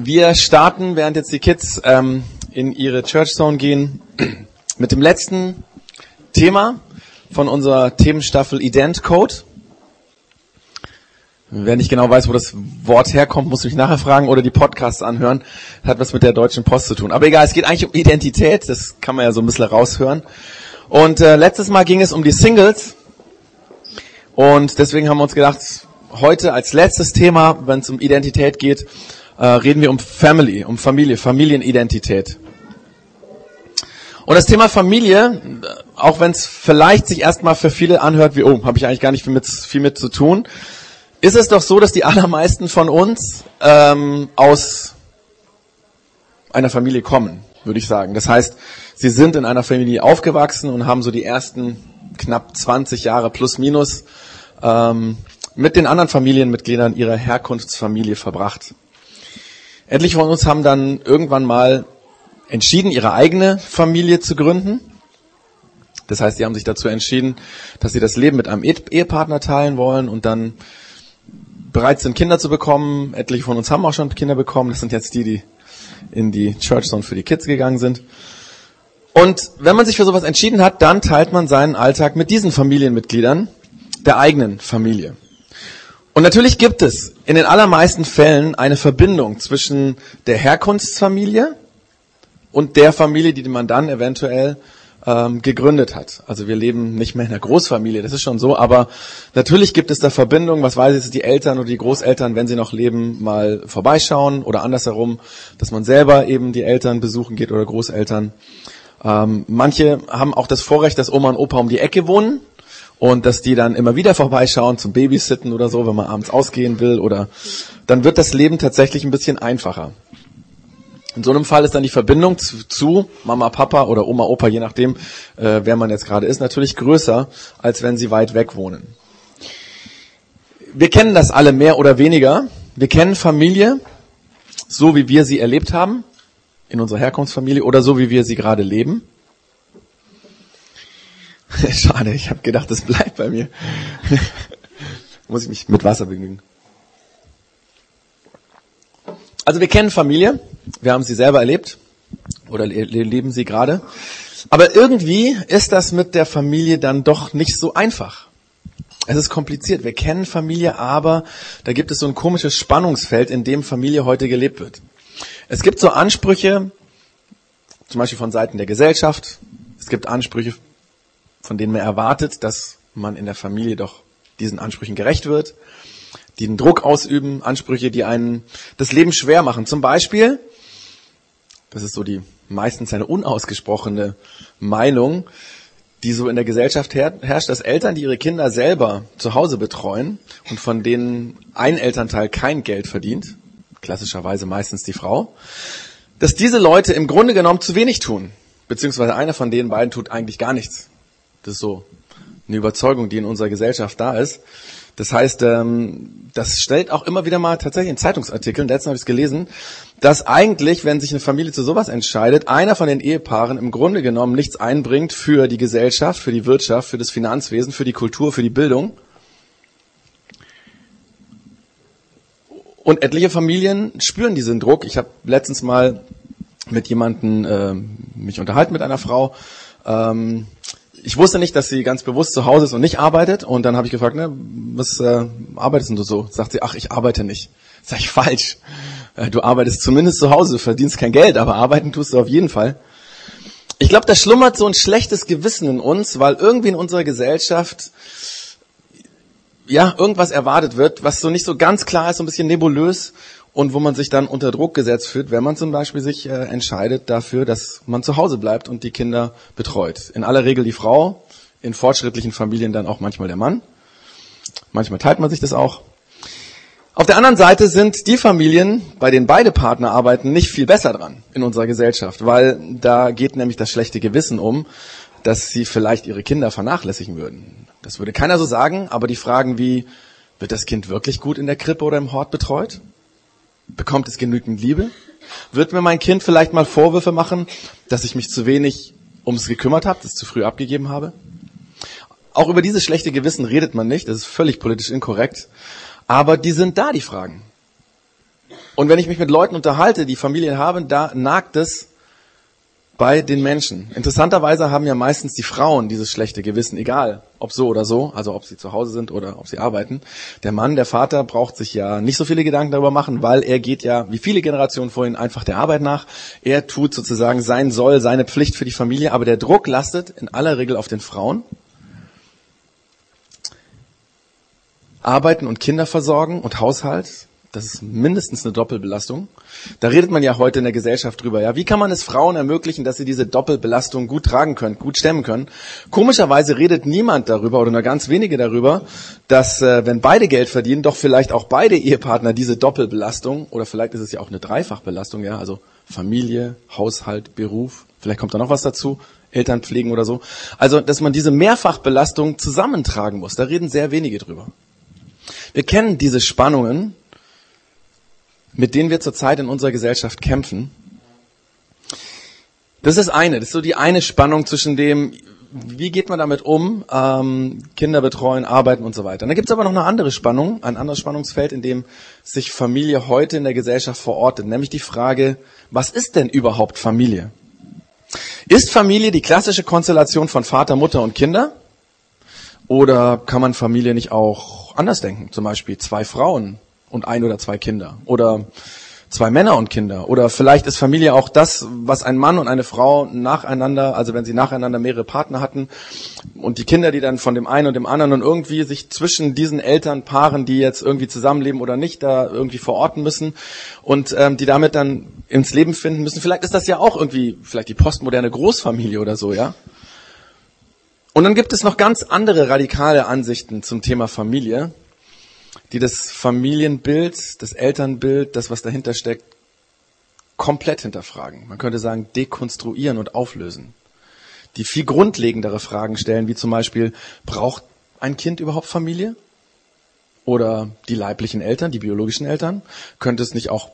Wir starten, während jetzt die Kids ähm, in ihre Church Zone gehen, mit dem letzten Thema von unserer Themenstaffel Ident Code. Wer nicht genau weiß, wo das Wort herkommt, muss mich nachher fragen oder die Podcasts anhören. Hat was mit der Deutschen Post zu tun. Aber egal, es geht eigentlich um Identität. Das kann man ja so ein bisschen raushören. Und äh, letztes Mal ging es um die Singles. Und deswegen haben wir uns gedacht, heute als letztes Thema, wenn es um Identität geht, äh, reden wir um Family, um Familie, Familienidentität. Und das Thema Familie, auch wenn es vielleicht sich erstmal für viele anhört wie, oh, habe ich eigentlich gar nicht viel mit, viel mit zu tun, ist es doch so, dass die allermeisten von uns ähm, aus einer Familie kommen, würde ich sagen. Das heißt, sie sind in einer Familie aufgewachsen und haben so die ersten knapp 20 Jahre plus minus ähm, mit den anderen Familienmitgliedern ihrer Herkunftsfamilie verbracht. Etliche von uns haben dann irgendwann mal entschieden, ihre eigene Familie zu gründen. Das heißt, sie haben sich dazu entschieden, dass sie das Leben mit einem Ehepartner teilen wollen und dann bereit sind, Kinder zu bekommen. Etliche von uns haben auch schon Kinder bekommen. Das sind jetzt die, die in die Church Zone für die Kids gegangen sind. Und wenn man sich für sowas entschieden hat, dann teilt man seinen Alltag mit diesen Familienmitgliedern der eigenen Familie. Und natürlich gibt es in den allermeisten Fällen eine Verbindung zwischen der Herkunftsfamilie und der Familie, die man dann eventuell ähm, gegründet hat. Also wir leben nicht mehr in einer Großfamilie, das ist schon so, aber natürlich gibt es da Verbindungen, was weiß ich, dass die Eltern oder die Großeltern, wenn sie noch leben, mal vorbeischauen oder andersherum, dass man selber eben die Eltern besuchen geht oder Großeltern. Ähm, manche haben auch das Vorrecht, dass Oma und Opa um die Ecke wohnen und dass die dann immer wieder vorbeischauen zum Babysitten oder so, wenn man abends ausgehen will oder dann wird das Leben tatsächlich ein bisschen einfacher. In so einem Fall ist dann die Verbindung zu, zu Mama, Papa oder Oma, Opa, je nachdem, äh, wer man jetzt gerade ist, natürlich größer, als wenn sie weit weg wohnen. Wir kennen das alle mehr oder weniger. Wir kennen Familie, so wie wir sie erlebt haben, in unserer Herkunftsfamilie oder so wie wir sie gerade leben. Schade, ich habe gedacht, das bleibt bei mir. Muss ich mich mit Wasser begnügen. Also wir kennen Familie, wir haben sie selber erlebt oder leben sie gerade. Aber irgendwie ist das mit der Familie dann doch nicht so einfach. Es ist kompliziert. Wir kennen Familie, aber da gibt es so ein komisches Spannungsfeld, in dem Familie heute gelebt wird. Es gibt so Ansprüche, zum Beispiel von Seiten der Gesellschaft. Es gibt Ansprüche von denen man erwartet, dass man in der Familie doch diesen Ansprüchen gerecht wird, die den Druck ausüben, Ansprüche, die einen das Leben schwer machen. Zum Beispiel, das ist so die meistens eine unausgesprochene Meinung, die so in der Gesellschaft herrscht, dass Eltern, die ihre Kinder selber zu Hause betreuen und von denen ein Elternteil kein Geld verdient, klassischerweise meistens die Frau, dass diese Leute im Grunde genommen zu wenig tun, beziehungsweise einer von den beiden tut eigentlich gar nichts. Das ist so eine Überzeugung, die in unserer Gesellschaft da ist. Das heißt, ähm, das stellt auch immer wieder mal tatsächlich in Zeitungsartikeln, letztens habe ich es gelesen, dass eigentlich, wenn sich eine Familie zu sowas entscheidet, einer von den Ehepaaren im Grunde genommen nichts einbringt für die Gesellschaft, für die Wirtschaft, für das Finanzwesen, für die Kultur, für die Bildung. Und etliche Familien spüren diesen Druck. Ich habe letztens mal mit jemandem äh, mich unterhalten mit einer Frau. Ähm, ich wusste nicht, dass sie ganz bewusst zu Hause ist und nicht arbeitet. Und dann habe ich gefragt, ne, was äh, arbeitest du so? Sagt sie, ach, ich arbeite nicht. Sag ich, falsch. Äh, du arbeitest zumindest zu Hause, verdienst kein Geld, aber arbeiten tust du auf jeden Fall. Ich glaube, da schlummert so ein schlechtes Gewissen in uns, weil irgendwie in unserer Gesellschaft ja irgendwas erwartet wird, was so nicht so ganz klar ist, so ein bisschen nebulös und wo man sich dann unter Druck gesetzt fühlt, wenn man zum Beispiel sich äh, entscheidet dafür, dass man zu Hause bleibt und die Kinder betreut. In aller Regel die Frau, in fortschrittlichen Familien dann auch manchmal der Mann. Manchmal teilt man sich das auch. Auf der anderen Seite sind die Familien, bei denen beide Partner arbeiten, nicht viel besser dran in unserer Gesellschaft, weil da geht nämlich das schlechte Gewissen um, dass sie vielleicht ihre Kinder vernachlässigen würden. Das würde keiner so sagen, aber die Fragen wie, wird das Kind wirklich gut in der Krippe oder im Hort betreut? Bekommt es genügend Liebe? Wird mir mein Kind vielleicht mal Vorwürfe machen, dass ich mich zu wenig ums gekümmert habe, das zu früh abgegeben habe? Auch über dieses schlechte Gewissen redet man nicht, das ist völlig politisch inkorrekt. Aber die sind da, die Fragen. Und wenn ich mich mit Leuten unterhalte, die Familien haben, da nagt es bei den Menschen. Interessanterweise haben ja meistens die Frauen dieses schlechte Gewissen, egal ob so oder so, also ob sie zu Hause sind oder ob sie arbeiten. Der Mann, der Vater braucht sich ja nicht so viele Gedanken darüber machen, weil er geht ja, wie viele Generationen vorhin, einfach der Arbeit nach. Er tut sozusagen sein Soll, seine Pflicht für die Familie, aber der Druck lastet in aller Regel auf den Frauen. Arbeiten und Kinder versorgen und Haushalt, das ist mindestens eine Doppelbelastung. Da redet man ja heute in der Gesellschaft drüber. Ja, wie kann man es Frauen ermöglichen, dass sie diese Doppelbelastung gut tragen können, gut stemmen können? Komischerweise redet niemand darüber oder nur ganz wenige darüber, dass äh, wenn beide Geld verdienen, doch vielleicht auch beide Ehepartner diese Doppelbelastung oder vielleicht ist es ja auch eine Dreifachbelastung, ja, also Familie, Haushalt, Beruf, vielleicht kommt da noch was dazu, Eltern pflegen oder so. Also, dass man diese Mehrfachbelastung zusammentragen muss. Da reden sehr wenige drüber. Wir kennen diese Spannungen mit denen wir zurzeit in unserer Gesellschaft kämpfen. Das ist eine, das ist so die eine Spannung zwischen dem, wie geht man damit um, ähm, Kinder betreuen, arbeiten und so weiter. Und dann gibt es aber noch eine andere Spannung, ein anderes Spannungsfeld, in dem sich Familie heute in der Gesellschaft verortet, nämlich die Frage, was ist denn überhaupt Familie? Ist Familie die klassische Konstellation von Vater, Mutter und Kinder? Oder kann man Familie nicht auch anders denken? Zum Beispiel zwei Frauen und ein oder zwei Kinder oder zwei Männer und Kinder oder vielleicht ist Familie auch das, was ein Mann und eine Frau nacheinander, also wenn sie nacheinander mehrere Partner hatten und die Kinder, die dann von dem einen und dem anderen und irgendwie sich zwischen diesen Elternpaaren, die jetzt irgendwie zusammenleben oder nicht, da irgendwie verorten müssen und ähm, die damit dann ins Leben finden müssen. Vielleicht ist das ja auch irgendwie vielleicht die postmoderne Großfamilie oder so, ja. Und dann gibt es noch ganz andere radikale Ansichten zum Thema Familie die das Familienbild, das Elternbild, das, was dahinter steckt, komplett hinterfragen. Man könnte sagen, dekonstruieren und auflösen. Die viel grundlegendere Fragen stellen, wie zum Beispiel, braucht ein Kind überhaupt Familie? Oder die leiblichen Eltern, die biologischen Eltern? Könnte es nicht auch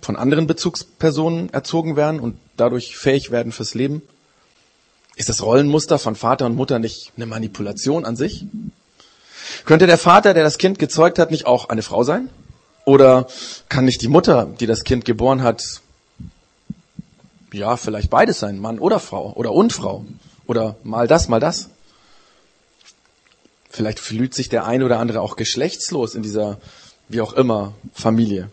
von anderen Bezugspersonen erzogen werden und dadurch fähig werden fürs Leben? Ist das Rollenmuster von Vater und Mutter nicht eine Manipulation an sich? Könnte der Vater, der das Kind gezeugt hat, nicht auch eine Frau sein? Oder kann nicht die Mutter, die das Kind geboren hat, ja, vielleicht beides sein, Mann oder Frau oder und Frau oder mal das, mal das? Vielleicht fühlt sich der eine oder andere auch geschlechtslos in dieser, wie auch immer, Familie.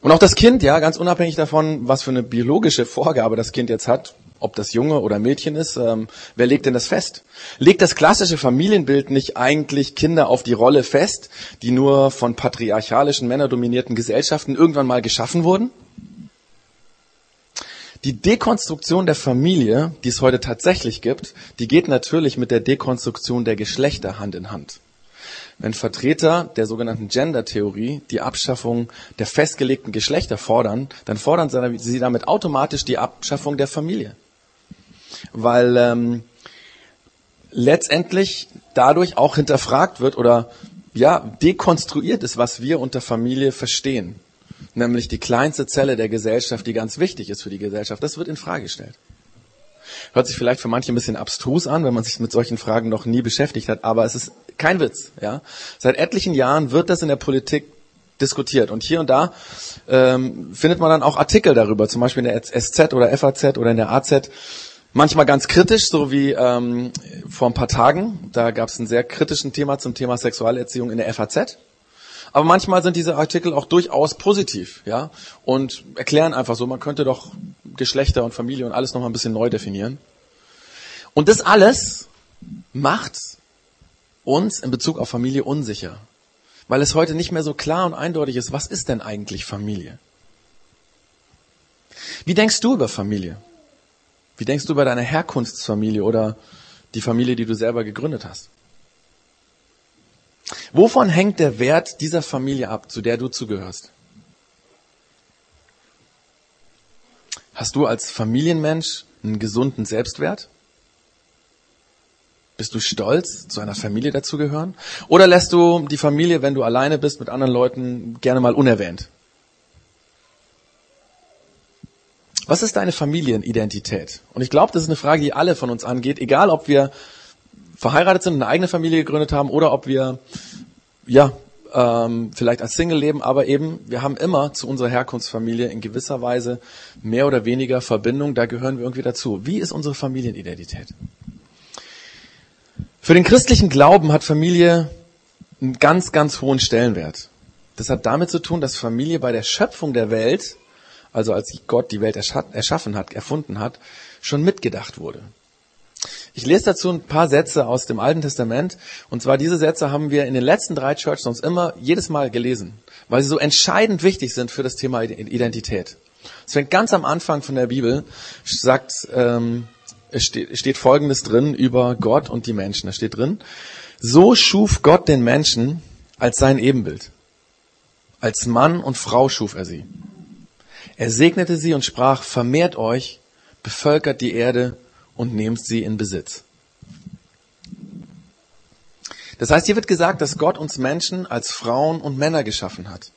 Und auch das Kind, ja, ganz unabhängig davon, was für eine biologische Vorgabe das Kind jetzt hat, ob das Junge oder Mädchen ist, ähm, wer legt denn das fest? Legt das klassische Familienbild nicht eigentlich Kinder auf die Rolle fest, die nur von patriarchalischen, männerdominierten Gesellschaften irgendwann mal geschaffen wurden? Die Dekonstruktion der Familie, die es heute tatsächlich gibt, die geht natürlich mit der Dekonstruktion der Geschlechter Hand in Hand. Wenn Vertreter der sogenannten Gender-Theorie die Abschaffung der festgelegten Geschlechter fordern, dann fordern sie damit automatisch die Abschaffung der Familie weil ähm, letztendlich dadurch auch hinterfragt wird oder ja dekonstruiert ist, was wir unter Familie verstehen, nämlich die kleinste Zelle der Gesellschaft, die ganz wichtig ist für die Gesellschaft. Das wird in Frage gestellt. Hört sich vielleicht für manche ein bisschen abstrus an, wenn man sich mit solchen Fragen noch nie beschäftigt hat, aber es ist kein Witz. Ja, seit etlichen Jahren wird das in der Politik diskutiert und hier und da ähm, findet man dann auch Artikel darüber, zum Beispiel in der SZ oder FAZ oder in der AZ Manchmal ganz kritisch, so wie ähm, vor ein paar Tagen. Da gab es ein sehr kritischen Thema zum Thema Sexualerziehung in der FAZ. Aber manchmal sind diese Artikel auch durchaus positiv, ja, und erklären einfach so, man könnte doch Geschlechter und Familie und alles nochmal ein bisschen neu definieren. Und das alles macht uns in Bezug auf Familie unsicher, weil es heute nicht mehr so klar und eindeutig ist, was ist denn eigentlich Familie? Wie denkst du über Familie? Wie denkst du über deine Herkunftsfamilie oder die Familie, die du selber gegründet hast? Wovon hängt der Wert dieser Familie ab, zu der du zugehörst? Hast du als Familienmensch einen gesunden Selbstwert? Bist du stolz, zu einer Familie dazugehören? Oder lässt du die Familie, wenn du alleine bist mit anderen Leuten, gerne mal unerwähnt? Was ist deine Familienidentität? Und ich glaube, das ist eine Frage, die alle von uns angeht, egal ob wir verheiratet sind, eine eigene Familie gegründet haben oder ob wir ja ähm, vielleicht als Single leben, aber eben, wir haben immer zu unserer Herkunftsfamilie in gewisser Weise mehr oder weniger Verbindung, da gehören wir irgendwie dazu. Wie ist unsere Familienidentität? Für den christlichen Glauben hat Familie einen ganz, ganz hohen Stellenwert. Das hat damit zu tun, dass Familie bei der Schöpfung der Welt, also als Gott die Welt erschaffen hat, erfunden hat, schon mitgedacht wurde. Ich lese dazu ein paar Sätze aus dem Alten Testament. Und zwar diese Sätze haben wir in den letzten drei Church Songs immer jedes Mal gelesen, weil sie so entscheidend wichtig sind für das Thema Identität. Es fängt ganz am Anfang von der Bibel, sagt, ähm, es steht, steht Folgendes drin über Gott und die Menschen. Da steht drin, so schuf Gott den Menschen als sein Ebenbild. Als Mann und Frau schuf er sie. Er segnete sie und sprach, vermehrt euch, bevölkert die Erde und nehmt sie in Besitz. Das heißt, hier wird gesagt, dass Gott uns Menschen als Frauen und Männer geschaffen hat.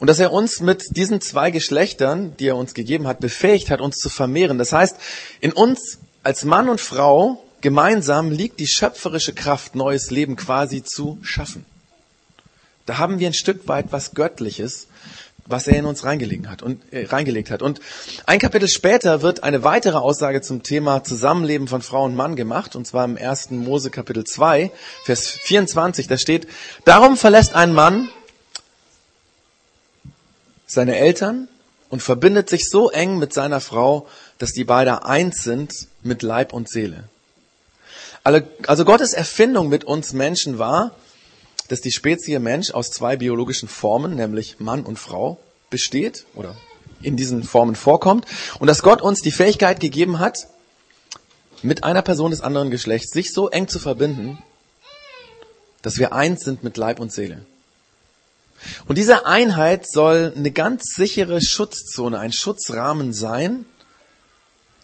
Und dass er uns mit diesen zwei Geschlechtern, die er uns gegeben hat, befähigt hat, uns zu vermehren. Das heißt, in uns als Mann und Frau gemeinsam liegt die schöpferische Kraft, neues Leben quasi zu schaffen. Da haben wir ein Stück weit was Göttliches, was er in uns reingelegt hat und äh, reingelegt hat. Und ein Kapitel später wird eine weitere Aussage zum Thema Zusammenleben von Frau und Mann gemacht, und zwar im ersten Mose Kapitel 2, Vers 24, da steht, darum verlässt ein Mann seine Eltern und verbindet sich so eng mit seiner Frau, dass die beide eins sind mit Leib und Seele. Also Gottes Erfindung mit uns Menschen war, dass die Spezie Mensch aus zwei biologischen Formen, nämlich Mann und Frau, besteht oder in diesen Formen vorkommt und dass Gott uns die Fähigkeit gegeben hat, mit einer Person des anderen Geschlechts sich so eng zu verbinden, dass wir eins sind mit Leib und Seele. Und diese Einheit soll eine ganz sichere Schutzzone, ein Schutzrahmen sein,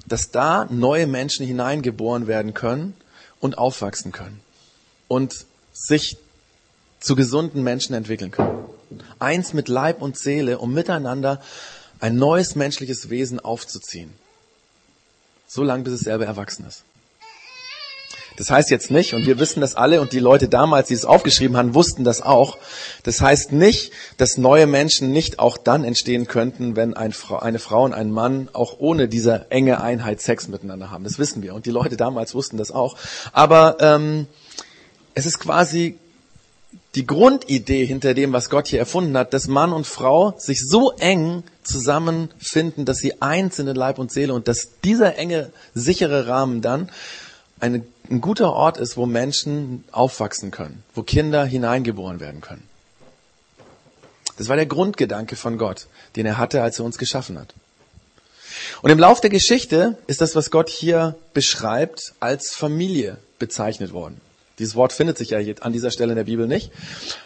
dass da neue Menschen hineingeboren werden können und aufwachsen können und sich zu gesunden Menschen entwickeln können. Eins mit Leib und Seele, um miteinander ein neues menschliches Wesen aufzuziehen. So lange, bis es selber erwachsen ist. Das heißt jetzt nicht, und wir wissen das alle, und die Leute damals, die es aufgeschrieben haben, wussten das auch. Das heißt nicht, dass neue Menschen nicht auch dann entstehen könnten, wenn eine Frau und ein Mann auch ohne diese enge Einheit Sex miteinander haben. Das wissen wir. Und die Leute damals wussten das auch. Aber ähm, es ist quasi die Grundidee hinter dem, was Gott hier erfunden hat, dass Mann und Frau sich so eng zusammenfinden, dass sie eins sind in Leib und Seele und dass dieser enge, sichere Rahmen dann eine, ein guter Ort ist, wo Menschen aufwachsen können, wo Kinder hineingeboren werden können. Das war der Grundgedanke von Gott, den er hatte, als er uns geschaffen hat. Und im Lauf der Geschichte ist das, was Gott hier beschreibt, als Familie bezeichnet worden. Dieses Wort findet sich ja an dieser Stelle in der Bibel nicht.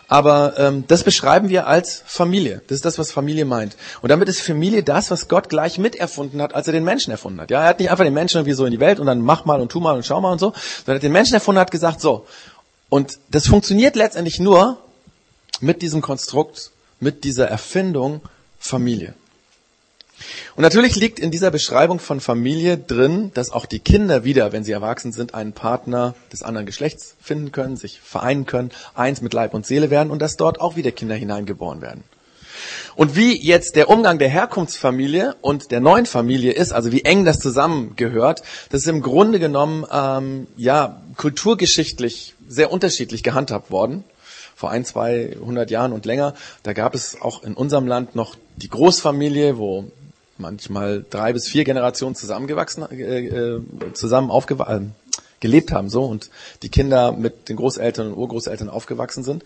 Aber ähm, das beschreiben wir als Familie. Das ist das, was Familie meint. Und damit ist Familie das, was Gott gleich miterfunden hat, als er den Menschen erfunden hat. Ja, er hat nicht einfach den Menschen irgendwie so in die Welt und dann mach mal und tu mal und schau mal und so, sondern er hat den Menschen erfunden und hat gesagt, so. Und das funktioniert letztendlich nur mit diesem Konstrukt, mit dieser Erfindung Familie. Und natürlich liegt in dieser Beschreibung von Familie drin, dass auch die Kinder wieder, wenn sie erwachsen sind, einen Partner des anderen Geschlechts finden können, sich vereinen können, eins mit Leib und Seele werden und dass dort auch wieder Kinder hineingeboren werden. Und wie jetzt der Umgang der Herkunftsfamilie und der neuen Familie ist, also wie eng das zusammengehört, das ist im Grunde genommen ähm, ja kulturgeschichtlich sehr unterschiedlich gehandhabt worden vor ein, zwei hundert Jahren und länger. Da gab es auch in unserem Land noch die Großfamilie, wo manchmal drei bis vier Generationen zusammengewachsen, äh, äh zusammen aufgew äh, gelebt haben, so und die Kinder mit den Großeltern und Urgroßeltern aufgewachsen sind.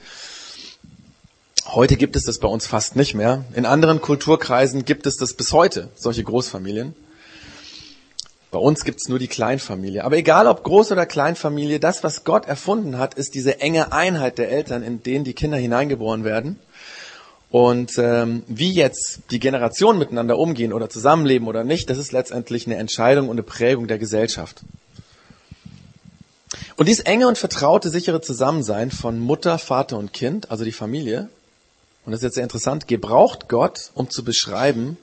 Heute gibt es das bei uns fast nicht mehr. In anderen Kulturkreisen gibt es das bis heute, solche Großfamilien. Bei uns gibt es nur die Kleinfamilie. Aber egal ob Groß- oder Kleinfamilie, das, was Gott erfunden hat, ist diese enge Einheit der Eltern, in denen die Kinder hineingeboren werden. Und ähm, wie jetzt die Generationen miteinander umgehen oder zusammenleben oder nicht, das ist letztendlich eine Entscheidung und eine Prägung der Gesellschaft. Und dieses enge und vertraute, sichere Zusammensein von Mutter, Vater und Kind, also die Familie, und das ist jetzt sehr interessant, gebraucht Gott, um zu beschreiben,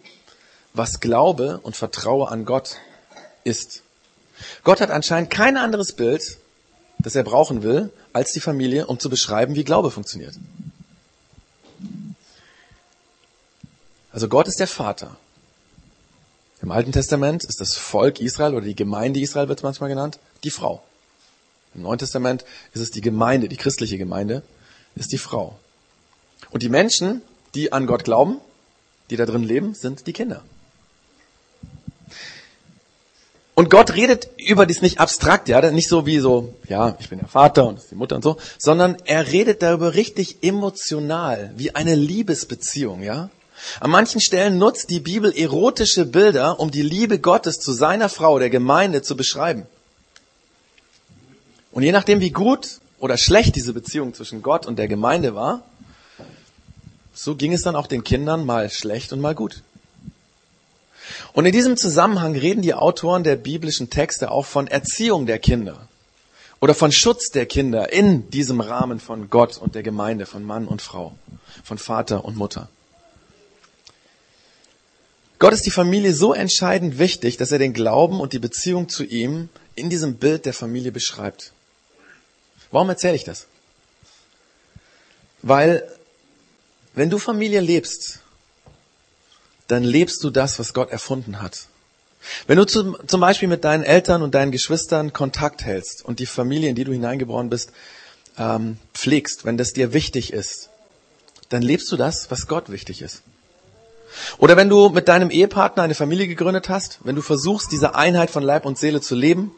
was Glaube und Vertraue an Gott ist. Gott hat anscheinend kein anderes Bild, das er brauchen will, als die Familie, um zu beschreiben, wie Glaube funktioniert. Also Gott ist der Vater. Im Alten Testament ist das Volk Israel oder die Gemeinde Israel wird manchmal genannt, die Frau. Im Neuen Testament ist es die Gemeinde, die christliche Gemeinde, ist die Frau. Und die Menschen, die an Gott glauben, die da drin leben, sind die Kinder. Und Gott redet über dies nicht abstrakt, ja, nicht so wie so, ja, ich bin der Vater und das ist die Mutter und so, sondern er redet darüber richtig emotional, wie eine Liebesbeziehung, ja. An manchen Stellen nutzt die Bibel erotische Bilder, um die Liebe Gottes zu seiner Frau, der Gemeinde, zu beschreiben. Und je nachdem, wie gut oder schlecht diese Beziehung zwischen Gott und der Gemeinde war, so ging es dann auch den Kindern mal schlecht und mal gut. Und in diesem Zusammenhang reden die Autoren der biblischen Texte auch von Erziehung der Kinder oder von Schutz der Kinder in diesem Rahmen von Gott und der Gemeinde, von Mann und Frau, von Vater und Mutter. Gott ist die Familie so entscheidend wichtig, dass er den Glauben und die Beziehung zu ihm in diesem Bild der Familie beschreibt. Warum erzähle ich das? Weil, wenn du Familie lebst, dann lebst du das, was Gott erfunden hat. Wenn du zum, zum Beispiel mit deinen Eltern und deinen Geschwistern Kontakt hältst und die Familie, in die du hineingeboren bist, ähm, pflegst, wenn das dir wichtig ist, dann lebst du das, was Gott wichtig ist. Oder wenn du mit deinem Ehepartner eine Familie gegründet hast, wenn du versuchst, diese Einheit von Leib und Seele zu leben,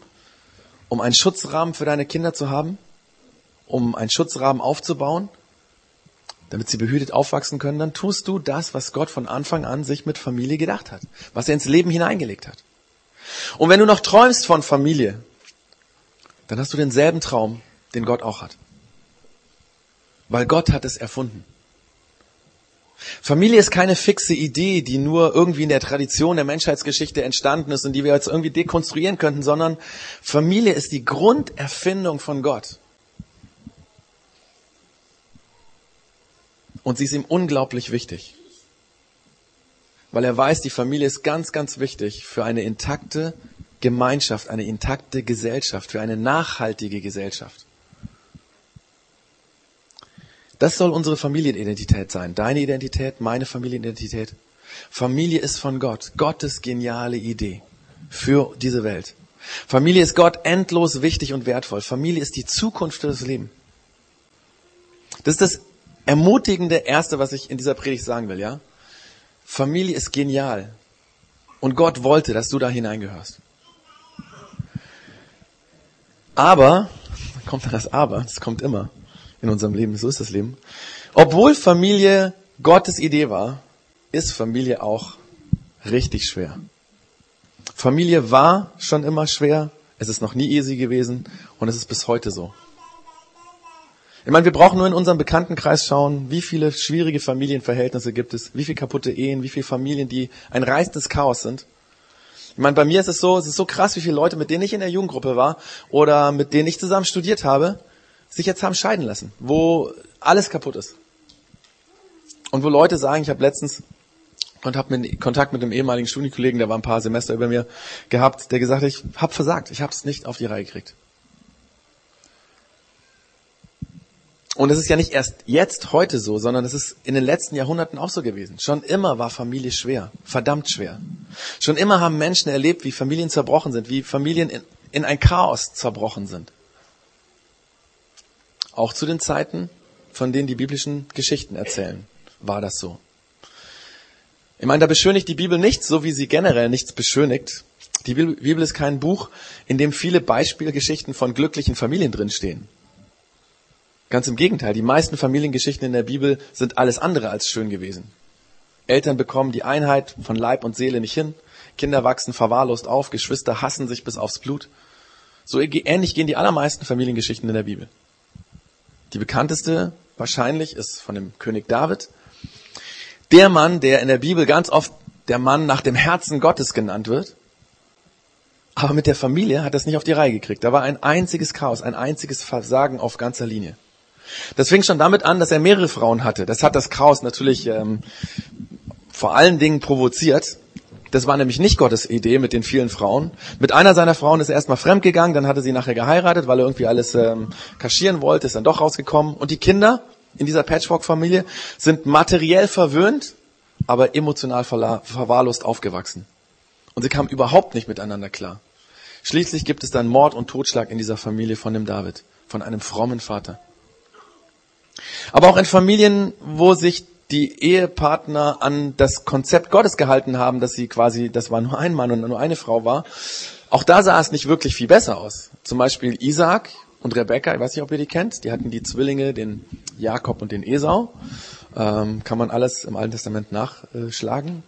um einen Schutzrahmen für deine Kinder zu haben, um einen Schutzrahmen aufzubauen, damit sie behütet aufwachsen können, dann tust du das, was Gott von Anfang an sich mit Familie gedacht hat, was er ins Leben hineingelegt hat. Und wenn du noch träumst von Familie, dann hast du denselben Traum, den Gott auch hat. Weil Gott hat es erfunden. Familie ist keine fixe Idee, die nur irgendwie in der Tradition der Menschheitsgeschichte entstanden ist und die wir jetzt irgendwie dekonstruieren könnten, sondern Familie ist die Grunderfindung von Gott. Und sie ist ihm unglaublich wichtig. Weil er weiß, die Familie ist ganz, ganz wichtig für eine intakte Gemeinschaft, eine intakte Gesellschaft, für eine nachhaltige Gesellschaft. Das soll unsere Familienidentität sein. Deine Identität, meine Familienidentität. Familie ist von Gott. Gottes geniale Idee für diese Welt. Familie ist Gott endlos wichtig und wertvoll. Familie ist die Zukunft für das Leben. Das ist das ermutigende Erste, was ich in dieser Predigt sagen will, ja? Familie ist genial. Und Gott wollte, dass du da hineingehörst. Aber, kommt dann das Aber, das kommt immer in unserem Leben, so ist das Leben. Obwohl Familie Gottes Idee war, ist Familie auch richtig schwer. Familie war schon immer schwer, es ist noch nie easy gewesen und es ist bis heute so. Ich meine, wir brauchen nur in unserem Bekanntenkreis schauen, wie viele schwierige Familienverhältnisse gibt es, wie viele kaputte Ehen, wie viele Familien, die ein reißendes Chaos sind. Ich meine, bei mir ist es so, es ist so krass, wie viele Leute, mit denen ich in der Jugendgruppe war oder mit denen ich zusammen studiert habe, sich jetzt haben scheiden lassen, wo alles kaputt ist. Und wo Leute sagen, ich habe letztens und habe Kontakt mit einem ehemaligen Studienkollegen, der war ein paar Semester über mir gehabt, der gesagt hat, ich habe versagt, ich habe es nicht auf die Reihe gekriegt. Und es ist ja nicht erst jetzt, heute so, sondern es ist in den letzten Jahrhunderten auch so gewesen. Schon immer war Familie schwer, verdammt schwer. Schon immer haben Menschen erlebt, wie Familien zerbrochen sind, wie Familien in, in ein Chaos zerbrochen sind. Auch zu den Zeiten, von denen die biblischen Geschichten erzählen, war das so. Ich meine, da beschönigt die Bibel nichts, so wie sie generell nichts beschönigt. Die Bibel ist kein Buch, in dem viele Beispielgeschichten von glücklichen Familien drinstehen. Ganz im Gegenteil, die meisten Familiengeschichten in der Bibel sind alles andere als schön gewesen. Eltern bekommen die Einheit von Leib und Seele nicht hin, Kinder wachsen verwahrlost auf, Geschwister hassen sich bis aufs Blut. So ähnlich gehen die allermeisten Familiengeschichten in der Bibel. Die bekannteste wahrscheinlich ist von dem König David. Der Mann, der in der Bibel ganz oft der Mann nach dem Herzen Gottes genannt wird. Aber mit der Familie hat er es nicht auf die Reihe gekriegt. Da war ein einziges Chaos, ein einziges Versagen auf ganzer Linie. Das fing schon damit an, dass er mehrere Frauen hatte. Das hat das Chaos natürlich ähm, vor allen Dingen provoziert. Das war nämlich nicht Gottes Idee mit den vielen Frauen. Mit einer seiner Frauen ist er erstmal fremdgegangen, dann hatte sie nachher geheiratet, weil er irgendwie alles ähm, kaschieren wollte, ist dann doch rausgekommen. Und die Kinder in dieser Patchwork-Familie sind materiell verwöhnt aber emotional verwahrlost aufgewachsen. Und sie kamen überhaupt nicht miteinander klar. Schließlich gibt es dann Mord und Totschlag in dieser Familie von dem David, von einem frommen Vater. Aber auch in Familien, wo sich die Ehepartner an das Konzept Gottes gehalten haben, dass sie quasi, das war nur ein Mann und nur eine Frau war, auch da sah es nicht wirklich viel besser aus. Zum Beispiel Isaac und Rebekka, ich weiß nicht, ob ihr die kennt, die hatten die Zwillinge, den Jakob und den Esau. Ähm, kann man alles im Alten Testament nachschlagen.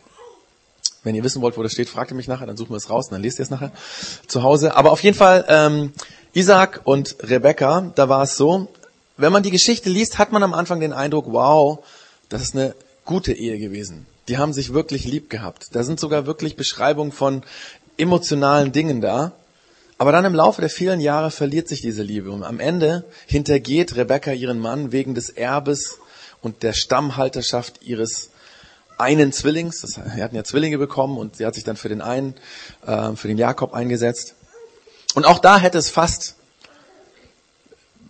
Wenn ihr wissen wollt, wo das steht, fragt ihr mich nachher, dann suchen wir es raus und dann lest ihr es nachher zu Hause. Aber auf jeden Fall, ähm, Isaac und Rebekka, da war es so, wenn man die Geschichte liest, hat man am Anfang den Eindruck, wow, das ist eine gute Ehe gewesen. Die haben sich wirklich lieb gehabt. Da sind sogar wirklich Beschreibungen von emotionalen Dingen da. Aber dann im Laufe der vielen Jahre verliert sich diese Liebe und am Ende hintergeht Rebecca ihren Mann wegen des Erbes und der Stammhalterschaft ihres einen Zwillings. Das, sie hatten ja Zwillinge bekommen und sie hat sich dann für den einen, äh, für den Jakob eingesetzt. Und auch da hätte es fast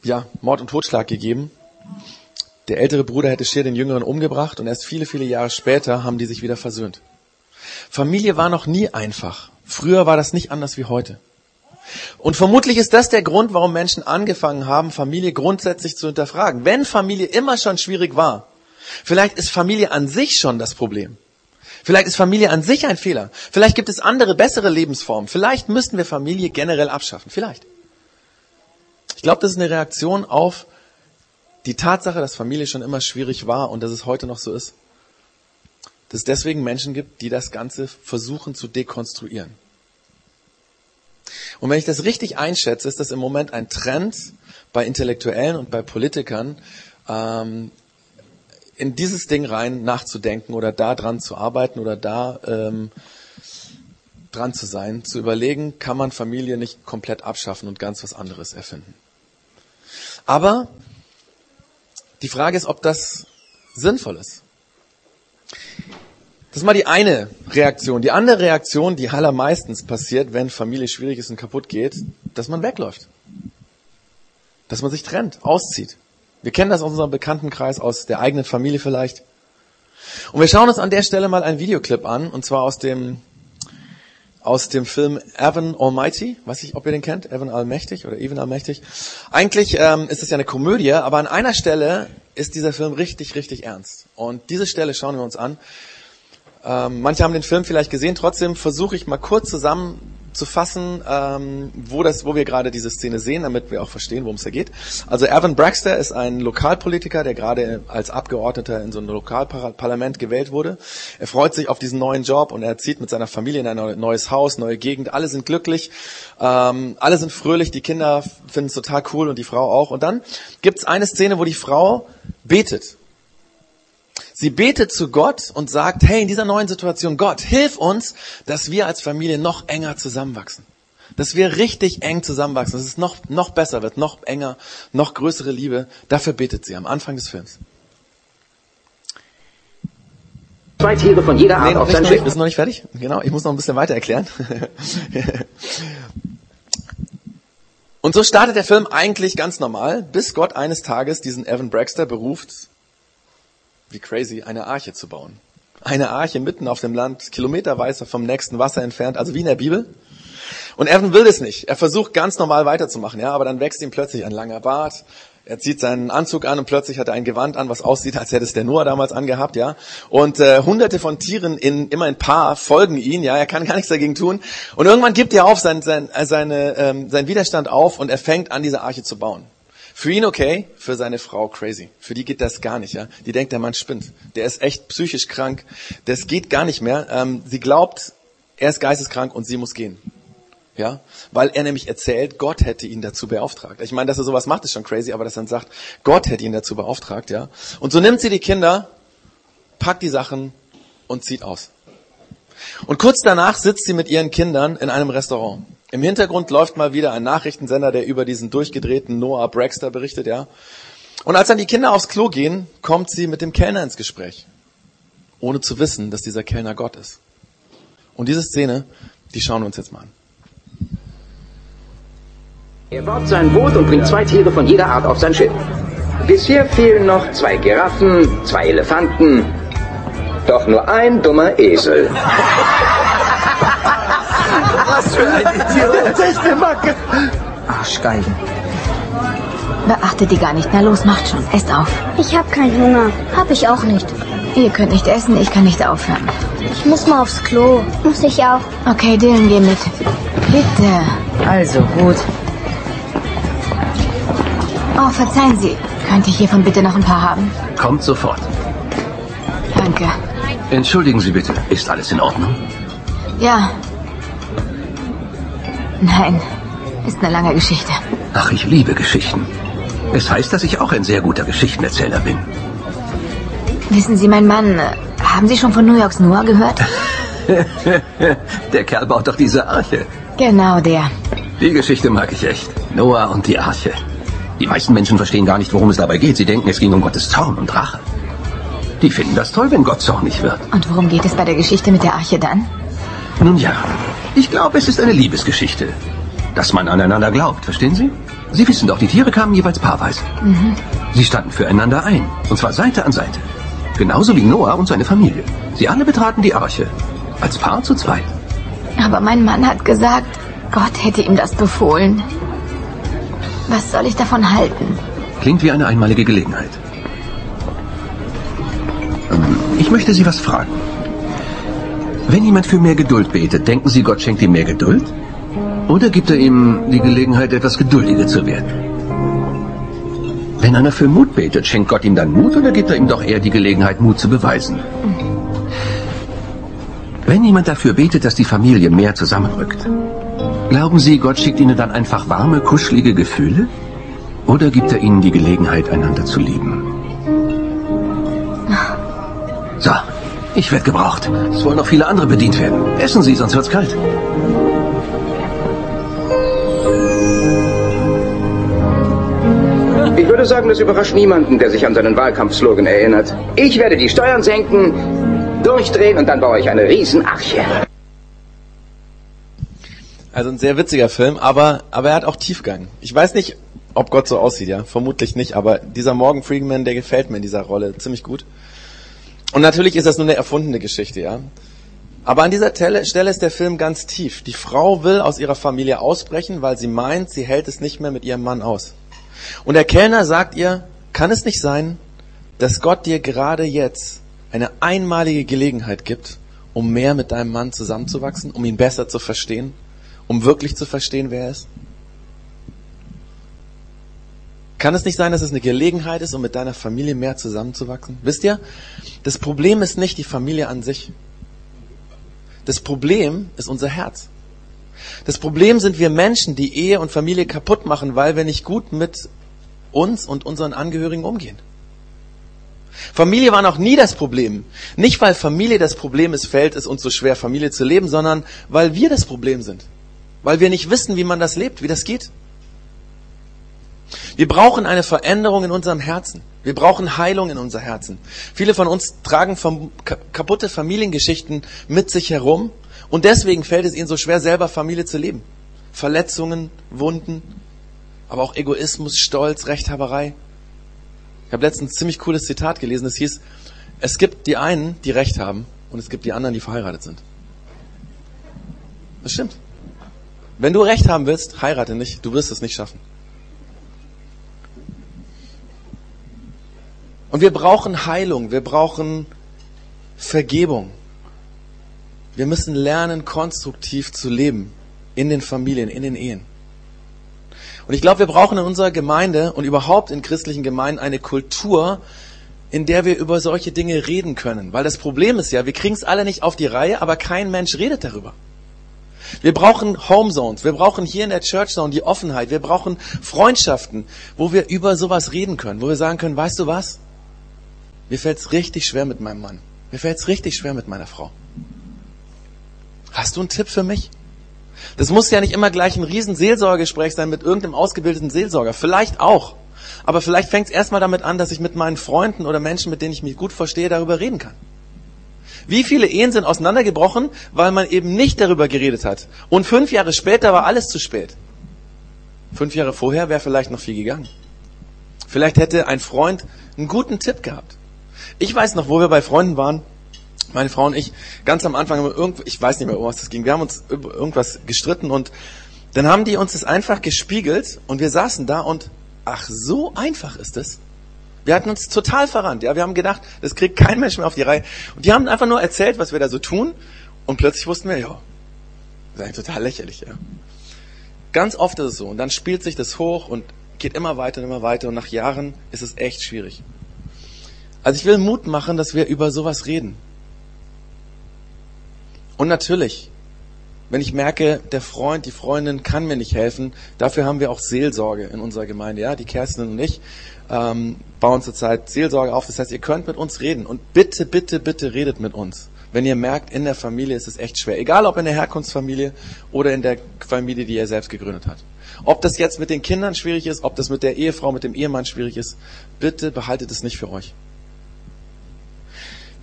ja, Mord und Totschlag gegeben. Der ältere Bruder hätte schier den jüngeren umgebracht und erst viele, viele Jahre später haben die sich wieder versöhnt. Familie war noch nie einfach. Früher war das nicht anders wie heute. Und vermutlich ist das der Grund, warum Menschen angefangen haben, Familie grundsätzlich zu hinterfragen. Wenn Familie immer schon schwierig war, vielleicht ist Familie an sich schon das Problem. Vielleicht ist Familie an sich ein Fehler. Vielleicht gibt es andere, bessere Lebensformen. Vielleicht müssten wir Familie generell abschaffen. Vielleicht. Ich glaube, das ist eine Reaktion auf die Tatsache, dass Familie schon immer schwierig war und dass es heute noch so ist. Dass es deswegen Menschen gibt, die das Ganze versuchen zu dekonstruieren. Und wenn ich das richtig einschätze, ist das im Moment ein Trend bei Intellektuellen und bei Politikern, ähm, in dieses Ding rein nachzudenken oder da dran zu arbeiten oder da ähm, dran zu sein, zu überlegen, kann man Familie nicht komplett abschaffen und ganz was anderes erfinden. Aber die Frage ist, ob das sinnvoll ist. Das ist mal die eine Reaktion. Die andere Reaktion, die allermeistens passiert, wenn Familie schwierig ist und kaputt geht, dass man wegläuft. Dass man sich trennt, auszieht. Wir kennen das aus unserem Bekanntenkreis, aus der eigenen Familie vielleicht. Und wir schauen uns an der Stelle mal einen Videoclip an, und zwar aus dem, aus dem Film Evan Almighty. Weiß ich, ob ihr den kennt? Evan Allmächtig oder Evan Allmächtig. Eigentlich ähm, ist es ja eine Komödie, aber an einer Stelle ist dieser Film richtig, richtig ernst. Und diese Stelle schauen wir uns an. Ähm, manche haben den Film vielleicht gesehen, trotzdem versuche ich mal kurz zusammenzufassen, ähm, wo, das, wo wir gerade diese Szene sehen, damit wir auch verstehen, worum es da geht. Also Evan Braxter ist ein Lokalpolitiker, der gerade als Abgeordneter in so ein Lokalparlament gewählt wurde. Er freut sich auf diesen neuen Job und er zieht mit seiner Familie in ein neues Haus, neue Gegend. Alle sind glücklich, ähm, alle sind fröhlich, die Kinder finden es total cool und die Frau auch. Und dann gibt es eine Szene, wo die Frau betet Sie betet zu Gott und sagt, hey, in dieser neuen Situation, Gott, hilf uns, dass wir als Familie noch enger zusammenwachsen. Dass wir richtig eng zusammenwachsen, dass es noch, noch besser wird, noch enger, noch größere Liebe. Dafür betet sie am Anfang des Films. Zwei Tiere von jeder Art nee, auf sein Schiff. Wir sind noch nicht fertig. Genau, ich muss noch ein bisschen weiter erklären. Und so startet der Film eigentlich ganz normal, bis Gott eines Tages diesen Evan Braxter beruft, wie crazy, eine Arche zu bauen. Eine Arche mitten auf dem Land, kilometerweise vom nächsten Wasser entfernt, also wie in der Bibel. Und Evan will es nicht. Er versucht ganz normal weiterzumachen, ja, aber dann wächst ihm plötzlich ein langer Bart. Er zieht seinen Anzug an und plötzlich hat er ein Gewand an, was aussieht, als hätte es der Noah damals angehabt, ja. Und äh, hunderte von Tieren in immer ein Paar folgen ihn, ja. Er kann gar nichts dagegen tun. Und irgendwann gibt er auf sein, sein, äh, seine, ähm, seinen Widerstand auf und er fängt an, diese Arche zu bauen. Für ihn okay, für seine Frau crazy. Für die geht das gar nicht, ja. Die denkt, der Mann spinnt. Der ist echt psychisch krank. Das geht gar nicht mehr. Ähm, sie glaubt, er ist geisteskrank und sie muss gehen. Ja, weil er nämlich erzählt, Gott hätte ihn dazu beauftragt. Ich meine, dass er sowas macht, ist schon crazy, aber dass er dann sagt, Gott hätte ihn dazu beauftragt, ja. Und so nimmt sie die Kinder, packt die Sachen und zieht aus. Und kurz danach sitzt sie mit ihren Kindern in einem Restaurant. Im Hintergrund läuft mal wieder ein Nachrichtensender, der über diesen durchgedrehten Noah Braxter berichtet, ja. Und als dann die Kinder aufs Klo gehen, kommt sie mit dem Kellner ins Gespräch. Ohne zu wissen, dass dieser Kellner Gott ist. Und diese Szene, die schauen wir uns jetzt mal an. Er baut sein Boot und bringt zwei Tiere von jeder Art auf sein Schiff. Bisher fehlen noch zwei Giraffen, zwei Elefanten, Doch nur ein dummer Esel. Was für ein Idiot. Echte Macke. Arschgeigen. Beachtet die gar nicht. Na los, macht schon. Esst auf. Ich hab keinen Hunger. Hab ich auch nicht. Ihr könnt nicht essen, ich kann nicht aufhören. Ich muss mal aufs Klo. Muss ich auch. Okay, Dylan, geh mit. Bitte. Also gut. Oh, verzeihen Sie. Könnte ich hiervon bitte noch ein paar haben? Kommt sofort. Danke. Entschuldigen Sie bitte, ist alles in Ordnung? Ja. Nein, ist eine lange Geschichte. Ach, ich liebe Geschichten. Es heißt, dass ich auch ein sehr guter Geschichtenerzähler bin. Wissen Sie, mein Mann, haben Sie schon von New Yorks Noah gehört? Der Kerl baut doch diese Arche. Genau der. Die Geschichte mag ich echt. Noah und die Arche. Die meisten Menschen verstehen gar nicht, worum es dabei geht. Sie denken, es ging um Gottes Zorn und Rache. Die finden das toll, wenn Gott zornig wird. Und worum geht es bei der Geschichte mit der Arche dann? Nun ja, ich glaube, es ist eine Liebesgeschichte. Dass man aneinander glaubt, verstehen Sie? Sie wissen doch, die Tiere kamen jeweils paarweise. Sie standen füreinander ein. Und zwar Seite an Seite. Genauso wie Noah und seine Familie. Sie alle betraten die Arche. Als Paar zu zweit. Aber mein Mann hat gesagt, Gott hätte ihm das befohlen. Was soll ich davon halten? Klingt wie eine einmalige Gelegenheit. Ähm, Ich möchte Sie was fragen. Wenn jemand für mehr Geduld betet, denken Sie, Gott schenkt ihm mehr Geduld? Oder gibt er ihm die Gelegenheit, etwas geduldiger zu werden? Wenn einer für Mut betet, schenkt Gott ihm dann Mut oder gibt er ihm doch eher die Gelegenheit, Mut zu beweisen? Wenn jemand dafür betet, dass die Familie mehr zusammenrückt, glauben Sie, Gott schickt Ihnen dann einfach warme, kuschelige Gefühle? Oder gibt er Ihnen die Gelegenheit, einander zu lieben? Ich werde gebraucht. Es wollen noch viele andere bedient werden. Essen Sie, sonst wird's kalt. Ich würde sagen, das überrascht niemanden, der sich an seinen Wahlkampfslogan erinnert. Ich werde die Steuern senken, durchdrehen und dann baue ich eine Riesenarche. Also ein sehr witziger Film, aber, aber er hat auch Tiefgang. Ich weiß nicht, ob Gott so aussieht, ja. Vermutlich nicht, aber dieser Morgan Freeman, der gefällt mir in dieser Rolle ziemlich gut. Und natürlich ist das nur eine erfundene Geschichte, ja. Aber an dieser Stelle, ist der Film ganz tief. Die Frau will aus ihrer Familie ausbrechen, weil sie meint, sie hält es nicht mehr mit ihrem Mann aus. Und der Kellner sagt ihr, kann es nicht sein, dass Gott dir gerade jetzt eine einmalige Gelegenheit gibt, um mehr mit deinem Mann zusammenzuwachsen, um ihn besser zu verstehen, um wirklich zu verstehen, wer er ist? Kann es nicht sein, dass es eine Gelegenheit ist, um mit deiner Familie mehr zusammenzuwachsen? Wisst ihr, das Problem ist nicht die Familie an sich. Das Problem ist unser Herz. Das Problem sind wir Menschen, die Ehe und Familie kaputt machen, weil wir nicht gut mit uns und unseren Angehörigen umgehen. Familie war noch nie das Problem. Nicht, weil Familie das Problem ist, fällt es uns so schwer, Familie zu leben, sondern weil wir das Problem sind. Weil wir nicht wissen, wie man das lebt, wie das geht. Wir brauchen eine Veränderung in unserem Herzen. Wir brauchen Heilung in unser Herzen. Viele von uns tragen kaputte Familiengeschichten mit sich herum und deswegen fällt es ihnen so schwer, selber Familie zu leben. Verletzungen, Wunden, aber auch Egoismus, Stolz, Rechthaberei. Ich habe letztens ein ziemlich cooles Zitat gelesen, das hieß, es gibt die einen, die Recht haben und es gibt die anderen, die verheiratet sind. Das stimmt. Wenn du Recht haben willst, heirate nicht, du wirst es nicht schaffen. Und wir brauchen Heilung, wir brauchen Vergebung. Wir müssen lernen, konstruktiv zu leben in den Familien, in den Ehen. Und ich glaube, wir brauchen in unserer Gemeinde und überhaupt in christlichen Gemeinden eine Kultur, in der wir über solche Dinge reden können. Weil das Problem ist ja, wir kriegen es alle nicht auf die Reihe, aber kein Mensch redet darüber. Wir brauchen Homezones, wir brauchen hier in der Church Zone die Offenheit, wir brauchen Freundschaften, wo wir über sowas reden können, wo wir sagen können, weißt du was? Mir fällt es richtig schwer mit meinem Mann. Mir fällt es richtig schwer mit meiner Frau. Hast du einen Tipp für mich? Das muss ja nicht immer gleich ein riesen Seelsorgegespräch sein mit irgendeinem ausgebildeten Seelsorger. Vielleicht auch. Aber vielleicht fängt es erstmal damit an, dass ich mit meinen Freunden oder Menschen, mit denen ich mich gut verstehe, darüber reden kann. Wie viele Ehen sind auseinandergebrochen, weil man eben nicht darüber geredet hat? Und fünf Jahre später war alles zu spät. Fünf Jahre vorher wäre vielleicht noch viel gegangen. Vielleicht hätte ein Freund einen guten Tipp gehabt. Ich weiß noch, wo wir bei Freunden waren meine Frau und ich, ganz am Anfang, irgend, ich weiß nicht mehr, um was das ging, wir haben uns über irgendwas gestritten und dann haben die uns das einfach gespiegelt und wir saßen da und, ach, so einfach ist es. Wir hatten uns total verrannt, ja. Wir haben gedacht, das kriegt kein Mensch mehr auf die Reihe. Und die haben einfach nur erzählt, was wir da so tun und plötzlich wussten wir, ja, das ist eigentlich total lächerlich, ja. Ganz oft ist es so und dann spielt sich das hoch und geht immer weiter und immer weiter und nach Jahren ist es echt schwierig. Also ich will Mut machen, dass wir über sowas reden. Und natürlich, wenn ich merke, der Freund, die Freundin kann mir nicht helfen, dafür haben wir auch Seelsorge in unserer Gemeinde. Ja, die Kerstin und ich ähm, bauen zurzeit Seelsorge auf. Das heißt, ihr könnt mit uns reden und bitte, bitte, bitte redet mit uns. Wenn ihr merkt, in der Familie ist es echt schwer. Egal ob in der Herkunftsfamilie oder in der Familie, die ihr selbst gegründet habt. Ob das jetzt mit den Kindern schwierig ist, ob das mit der Ehefrau, mit dem Ehemann schwierig ist, bitte behaltet es nicht für euch.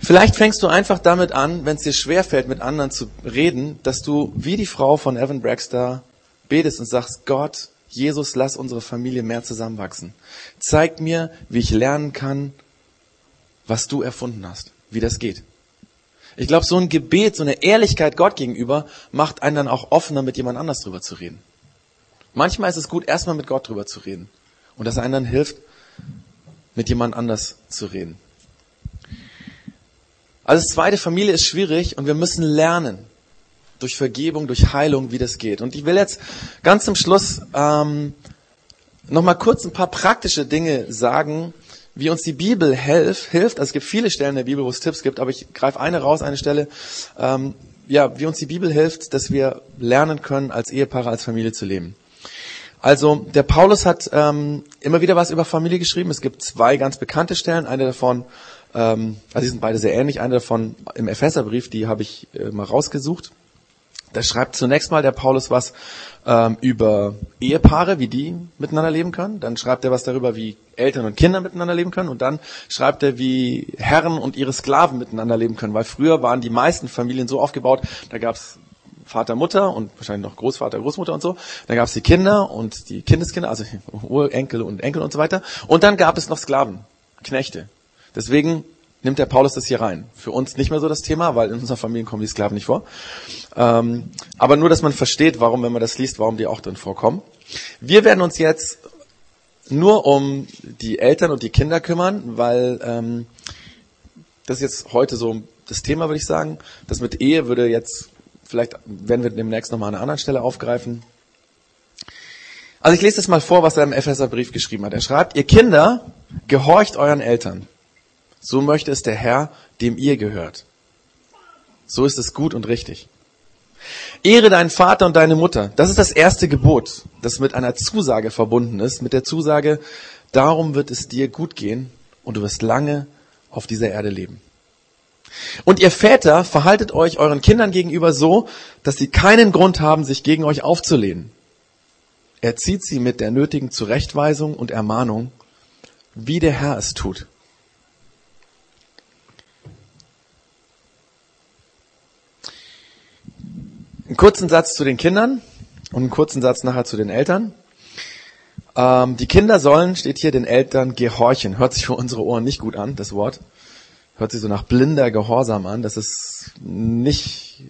Vielleicht fängst du einfach damit an, wenn es dir schwerfällt, mit anderen zu reden, dass du wie die Frau von Evan Braxter betest und sagst, Gott, Jesus, lass unsere Familie mehr zusammenwachsen. Zeig mir, wie ich lernen kann, was du erfunden hast, wie das geht. Ich glaube, so ein Gebet, so eine Ehrlichkeit Gott gegenüber macht einen dann auch offener, mit jemand anders drüber zu reden. Manchmal ist es gut, erstmal mit Gott drüber zu reden. Und dass einen dann hilft, mit jemand anders zu reden. Also zweite, Familie ist schwierig und wir müssen lernen, durch Vergebung, durch Heilung, wie das geht. Und ich will jetzt ganz zum Schluss ähm, nochmal kurz ein paar praktische Dinge sagen, wie uns die Bibel helf, hilft. Also es gibt viele Stellen in der Bibel, wo es Tipps gibt, aber ich greife eine raus, eine Stelle. Ähm, ja, wie uns die Bibel hilft, dass wir lernen können, als Ehepaare, als Familie zu leben. Also der Paulus hat ähm, immer wieder was über Familie geschrieben. Es gibt zwei ganz bekannte Stellen. Eine davon ähm, also die sind beide sehr ähnlich. Eine davon im Epheserbrief, die habe ich äh, mal rausgesucht. Da schreibt zunächst mal der Paulus was ähm, über Ehepaare, wie die miteinander leben können. Dann schreibt er was darüber, wie Eltern und Kinder miteinander leben können. Und dann schreibt er, wie Herren und ihre Sklaven miteinander leben können. Weil früher waren die meisten Familien so aufgebaut, da gab's Vater, Mutter und wahrscheinlich noch Großvater, Großmutter und so. Dann gab's die Kinder und die Kindeskinder, also Urenkel und Enkel und so weiter. Und dann gab es noch Sklaven, Knechte. Deswegen nimmt der Paulus das hier rein. Für uns nicht mehr so das Thema, weil in unserer Familie kommen die Sklaven nicht vor. Ähm, aber nur, dass man versteht, warum, wenn man das liest, warum die auch drin vorkommen. Wir werden uns jetzt nur um die Eltern und die Kinder kümmern, weil ähm, das ist jetzt heute so das Thema, würde ich sagen. Das mit Ehe würde jetzt, vielleicht werden wir demnächst nochmal an einer anderen Stelle aufgreifen. Also ich lese das mal vor, was er im Epheserbrief geschrieben hat. Er schreibt, ihr Kinder, gehorcht euren Eltern so möchte es der Herr, dem ihr gehört. So ist es gut und richtig. Ehre deinen Vater und deine Mutter. Das ist das erste Gebot, das mit einer Zusage verbunden ist, mit der Zusage, darum wird es dir gut gehen und du wirst lange auf dieser Erde leben. Und ihr Väter verhaltet euch euren Kindern gegenüber so, dass sie keinen Grund haben, sich gegen euch aufzulehnen. Erzieht sie mit der nötigen Zurechtweisung und Ermahnung, wie der Herr es tut. Einen kurzen Satz zu den Kindern und einen kurzen Satz nachher zu den Eltern. Ähm, die Kinder sollen, steht hier, den Eltern gehorchen. Hört sich für unsere Ohren nicht gut an, das Wort. Hört sich so nach blinder Gehorsam an. Das ist nicht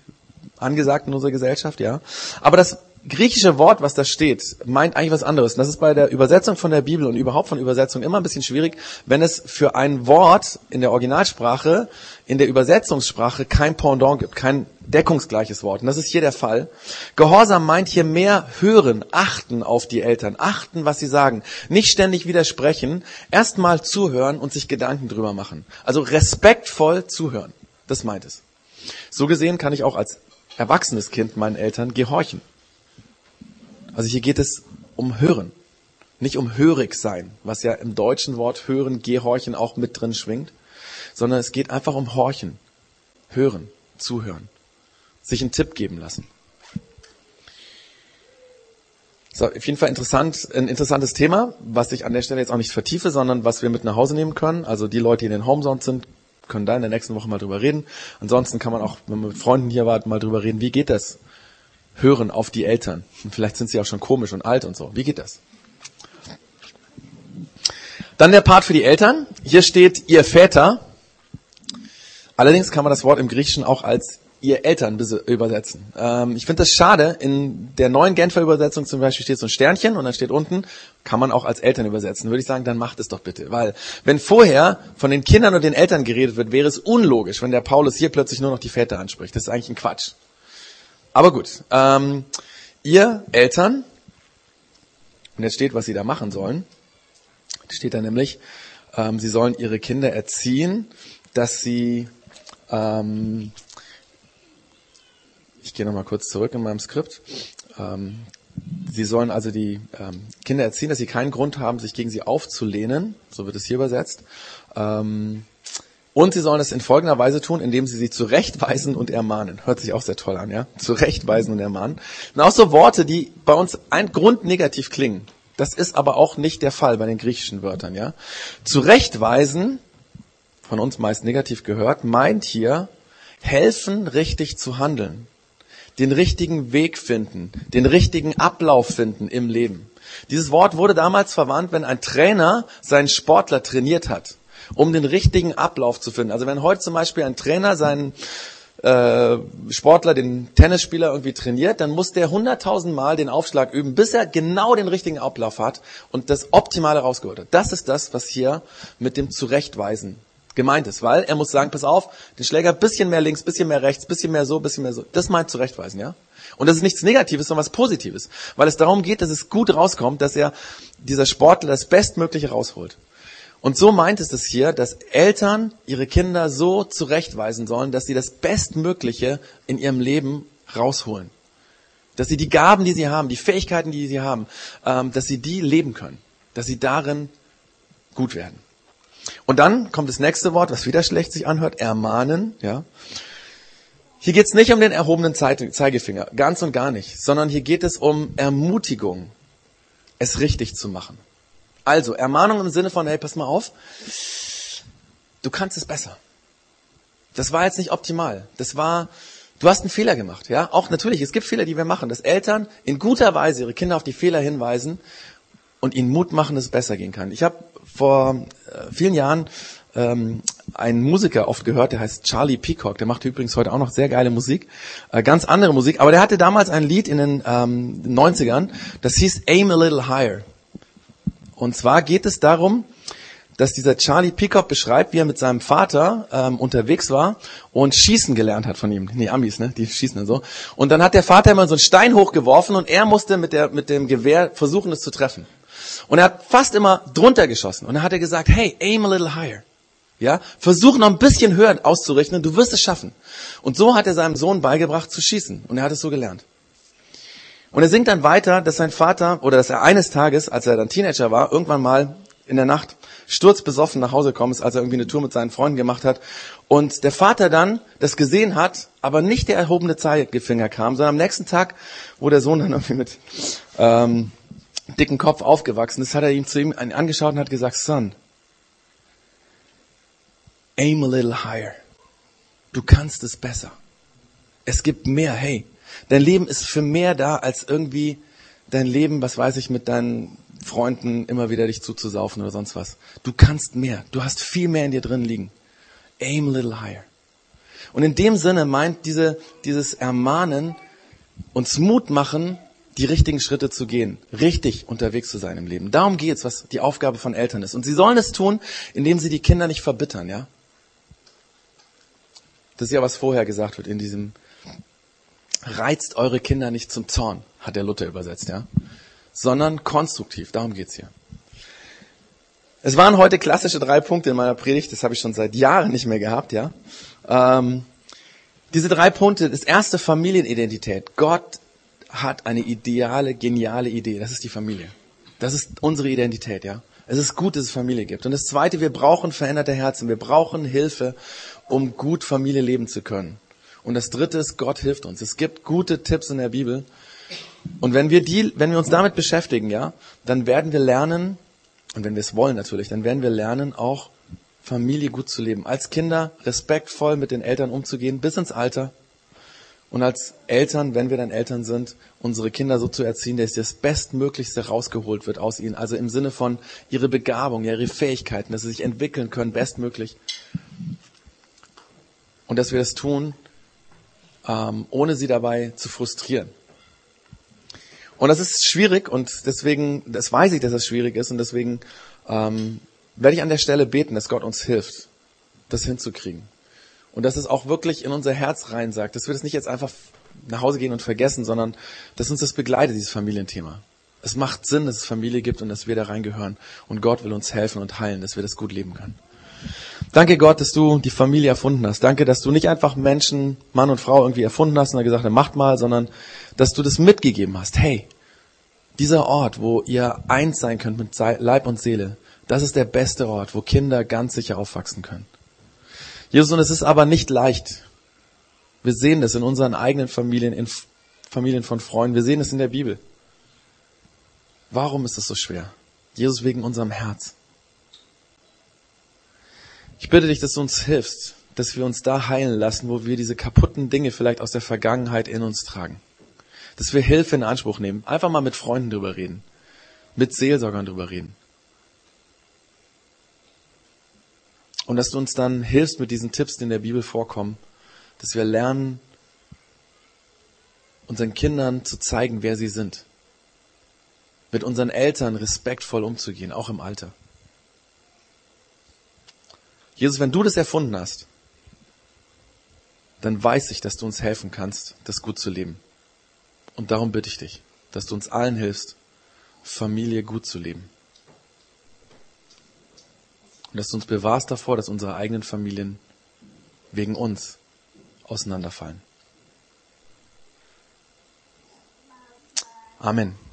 angesagt in unserer Gesellschaft, ja. Aber das griechische Wort, was da steht, meint eigentlich was anderes. Und das ist bei der Übersetzung von der Bibel und überhaupt von Übersetzung immer ein bisschen schwierig, wenn es für ein Wort in der Originalsprache, in der Übersetzungssprache kein Pendant gibt, kein deckungsgleiches Wort. Und das ist hier der Fall. Gehorsam meint hier mehr hören, achten auf die Eltern, achten, was sie sagen, nicht ständig widersprechen, erstmal zuhören und sich Gedanken drüber machen. Also respektvoll zuhören. Das meint es. So gesehen kann ich auch als erwachsenes Kind meinen Eltern gehorchen. Also hier geht es um Hören, nicht um hörig sein, was ja im deutschen Wort hören, gehorchen auch mit drin schwingt, sondern es geht einfach um Horchen, hören, zuhören, sich einen Tipp geben lassen. So, auf jeden Fall interessant, ein interessantes Thema, was ich an der Stelle jetzt auch nicht vertiefe, sondern was wir mit nach Hause nehmen können. Also die Leute, die in den Homezones sind, können da in der nächsten Woche mal drüber reden. Ansonsten kann man auch, wenn man mit Freunden hier war, mal drüber reden, wie geht das? Hören auf die Eltern. Und vielleicht sind sie auch schon komisch und alt und so. Wie geht das? Dann der Part für die Eltern. Hier steht ihr Väter. Allerdings kann man das Wort im Griechischen auch als ihr Eltern übersetzen. Ähm, ich finde das schade. In der neuen Genfer Übersetzung zum Beispiel steht so ein Sternchen und dann steht unten, kann man auch als Eltern übersetzen. Würde ich sagen, dann macht es doch bitte. Weil wenn vorher von den Kindern und den Eltern geredet wird, wäre es unlogisch, wenn der Paulus hier plötzlich nur noch die Väter anspricht. Das ist eigentlich ein Quatsch. Aber gut. Ähm, ihr Eltern, und jetzt steht, was sie da machen sollen. Steht da nämlich, ähm, sie sollen ihre Kinder erziehen, dass sie ähm, ich gehe nochmal kurz zurück in meinem Skript. Ähm, sie sollen also die ähm, Kinder erziehen, dass sie keinen Grund haben, sich gegen sie aufzulehnen. So wird es hier übersetzt. Ähm, und sie sollen es in folgender Weise tun, indem sie sie zurechtweisen und ermahnen. Hört sich auch sehr toll an, ja? Zurechtweisen und ermahnen. Und auch so Worte, die bei uns ein Grund negativ klingen. Das ist aber auch nicht der Fall bei den griechischen Wörtern, ja? Zurechtweisen, von uns meist negativ gehört, meint hier helfen, richtig zu handeln den richtigen Weg finden, den richtigen Ablauf finden im Leben. Dieses Wort wurde damals verwandt, wenn ein Trainer seinen Sportler trainiert hat, um den richtigen Ablauf zu finden. Also wenn heute zum Beispiel ein Trainer seinen äh, Sportler, den Tennisspieler irgendwie trainiert, dann muss der hunderttausend Mal den Aufschlag üben, bis er genau den richtigen Ablauf hat und das Optimale rausgeholt hat. Das ist das, was hier mit dem Zurechtweisen gemeint ist, weil er muss sagen, pass auf, den Schläger bisschen mehr links, bisschen mehr rechts, bisschen mehr so, bisschen mehr so. Das meint zurechtweisen, ja? Und das ist nichts Negatives, sondern was Positives, weil es darum geht, dass es gut rauskommt, dass er dieser Sportler das Bestmögliche rausholt. Und so meint es es hier, dass Eltern ihre Kinder so zurechtweisen sollen, dass sie das Bestmögliche in ihrem Leben rausholen. Dass sie die Gaben, die sie haben, die Fähigkeiten, die sie haben, ähm, dass sie die leben können. Dass sie darin gut werden. Und dann kommt das nächste Wort, was wieder schlecht sich anhört, ermahnen. Ja. Hier geht es nicht um den erhobenen Zeige- Zeigefinger, ganz und gar nicht, sondern hier geht es um Ermutigung, es richtig zu machen. Also Ermahnung im Sinne von, hey, pass mal auf, du kannst es besser. Das war jetzt nicht optimal. Das war, du hast einen Fehler gemacht, ja. Auch natürlich, es gibt Fehler, die wir machen, dass Eltern in guter Weise ihre Kinder auf die Fehler hinweisen und ihnen Mut machen, dass es besser gehen kann. Ich habe vor äh, vielen Jahren ähm, einen Musiker oft gehört, der heißt Charlie Peacock. Der macht übrigens heute auch noch sehr geile Musik, äh, ganz andere Musik. Aber der hatte damals ein Lied in den ähm, 90ern, das hieß Aim a Little Higher. Und zwar geht es darum, dass dieser Charlie Peacock beschreibt, wie er mit seinem Vater ähm, unterwegs war und schießen gelernt hat von ihm. Nee, Amis, ne? Die schießen dann so. Und dann hat der Vater immer so einen Stein hochgeworfen und er musste mit, der, mit dem Gewehr versuchen, es zu treffen. Und er hat fast immer drunter geschossen. Und dann hat er gesagt, hey, aim a little higher. Ja, versuch noch ein bisschen höher auszurichten und du wirst es schaffen. Und so hat er seinem Sohn beigebracht zu schießen. Und er hat es so gelernt. Und er singt dann weiter, dass sein Vater, oder dass er eines Tages, als er dann Teenager war, irgendwann mal in der Nacht sturzbesoffen nach Hause gekommen ist, als er irgendwie eine Tour mit seinen Freunden gemacht hat. Und der Vater dann das gesehen hat, aber nicht der erhobene Zeigefinger kam, sondern am nächsten Tag, wo der Sohn dann irgendwie mit ähm, dicken Kopf aufgewachsen ist, hat er ihm zu ihm angeschaut und hat gesagt, Son, aim a little higher. Du kannst es besser. Es gibt mehr, hey. Dein Leben ist für mehr da, als irgendwie dein Leben, was weiß ich, mit deinen Freunden immer wieder dich zuzusaufen oder sonst was. Du kannst mehr. Du hast viel mehr in dir drin liegen. Aim a little higher. Und in dem Sinne meint diese, dieses Ermahnen, uns Mut machen, die richtigen Schritte zu gehen, richtig unterwegs zu sein im Leben. Darum geht's, was die Aufgabe von Eltern ist. Und sie sollen es tun, indem sie die Kinder nicht verbittern, ja? Das ist ja, was vorher gesagt wird in diesem reizt eure Kinder nicht zum Zorn, hat der Luther übersetzt, ja? Sondern konstruktiv, darum geht's hier. Es waren heute klassische drei Punkte in meiner Predigt, das habe ich schon seit Jahren nicht mehr gehabt, ja? Ähm, diese drei Punkte, das erste Familienidentität. Gott hat eine ideale, geniale Idee. Das ist die Familie. Das ist unsere Identität, ja. Es ist gut, dass es Familie gibt. Und das zweite, wir brauchen veränderte Herzen. Wir brauchen Hilfe, um gut Familie leben zu können. Und das dritte ist, Gott hilft uns. Es gibt gute Tipps in der Bibel. Und wenn wir die, wenn wir uns damit beschäftigen, ja, dann werden wir lernen, und wenn wir es wollen natürlich, dann werden wir lernen, auch Familie gut zu leben. Als Kinder respektvoll mit den Eltern umzugehen, bis ins Alter. Und als Eltern, wenn wir dann Eltern sind, unsere Kinder so zu erziehen, dass das Bestmöglichste rausgeholt wird aus ihnen. Also im Sinne von ihre Begabung, ihre Fähigkeiten, dass sie sich entwickeln können, bestmöglich. Und dass wir das tun, ähm, ohne sie dabei zu frustrieren. Und das ist schwierig und deswegen, das weiß ich, dass das schwierig ist und deswegen ähm, werde ich an der Stelle beten, dass Gott uns hilft, das hinzukriegen. Und dass es auch wirklich in unser Herz rein sagt, dass wir das nicht jetzt einfach nach Hause gehen und vergessen, sondern dass uns das begleitet, dieses Familienthema. Es macht Sinn, dass es Familie gibt und dass wir da reingehören. Und Gott will uns helfen und heilen, dass wir das gut leben können. Danke Gott, dass du die Familie erfunden hast. Danke, dass du nicht einfach Menschen, Mann und Frau irgendwie erfunden hast und dann gesagt hast, macht mal, sondern dass du das mitgegeben hast. Hey, dieser Ort, wo ihr eins sein könnt mit Leib und Seele, das ist der beste Ort, wo Kinder ganz sicher aufwachsen können. Jesus, und es ist aber nicht leicht. Wir sehen das in unseren eigenen Familien, in Familien von Freunden. Wir sehen es in der Bibel. Warum ist es so schwer? Jesus wegen unserem Herz. Ich bitte dich, dass du uns hilfst, dass wir uns da heilen lassen, wo wir diese kaputten Dinge vielleicht aus der Vergangenheit in uns tragen. Dass wir Hilfe in Anspruch nehmen. Einfach mal mit Freunden drüber reden. Mit Seelsorgern drüber reden. Und dass du uns dann hilfst mit diesen Tipps, die in der Bibel vorkommen, dass wir lernen, unseren Kindern zu zeigen, wer sie sind. Mit unseren Eltern respektvoll umzugehen, auch im Alter. Jesus, wenn du das erfunden hast, dann weiß ich, dass du uns helfen kannst, das gut zu leben. Und darum bitte ich dich, dass du uns allen hilfst, Familie gut zu leben. Und dass du uns bewahrst davor, dass unsere eigenen Familien wegen uns auseinanderfallen. Amen.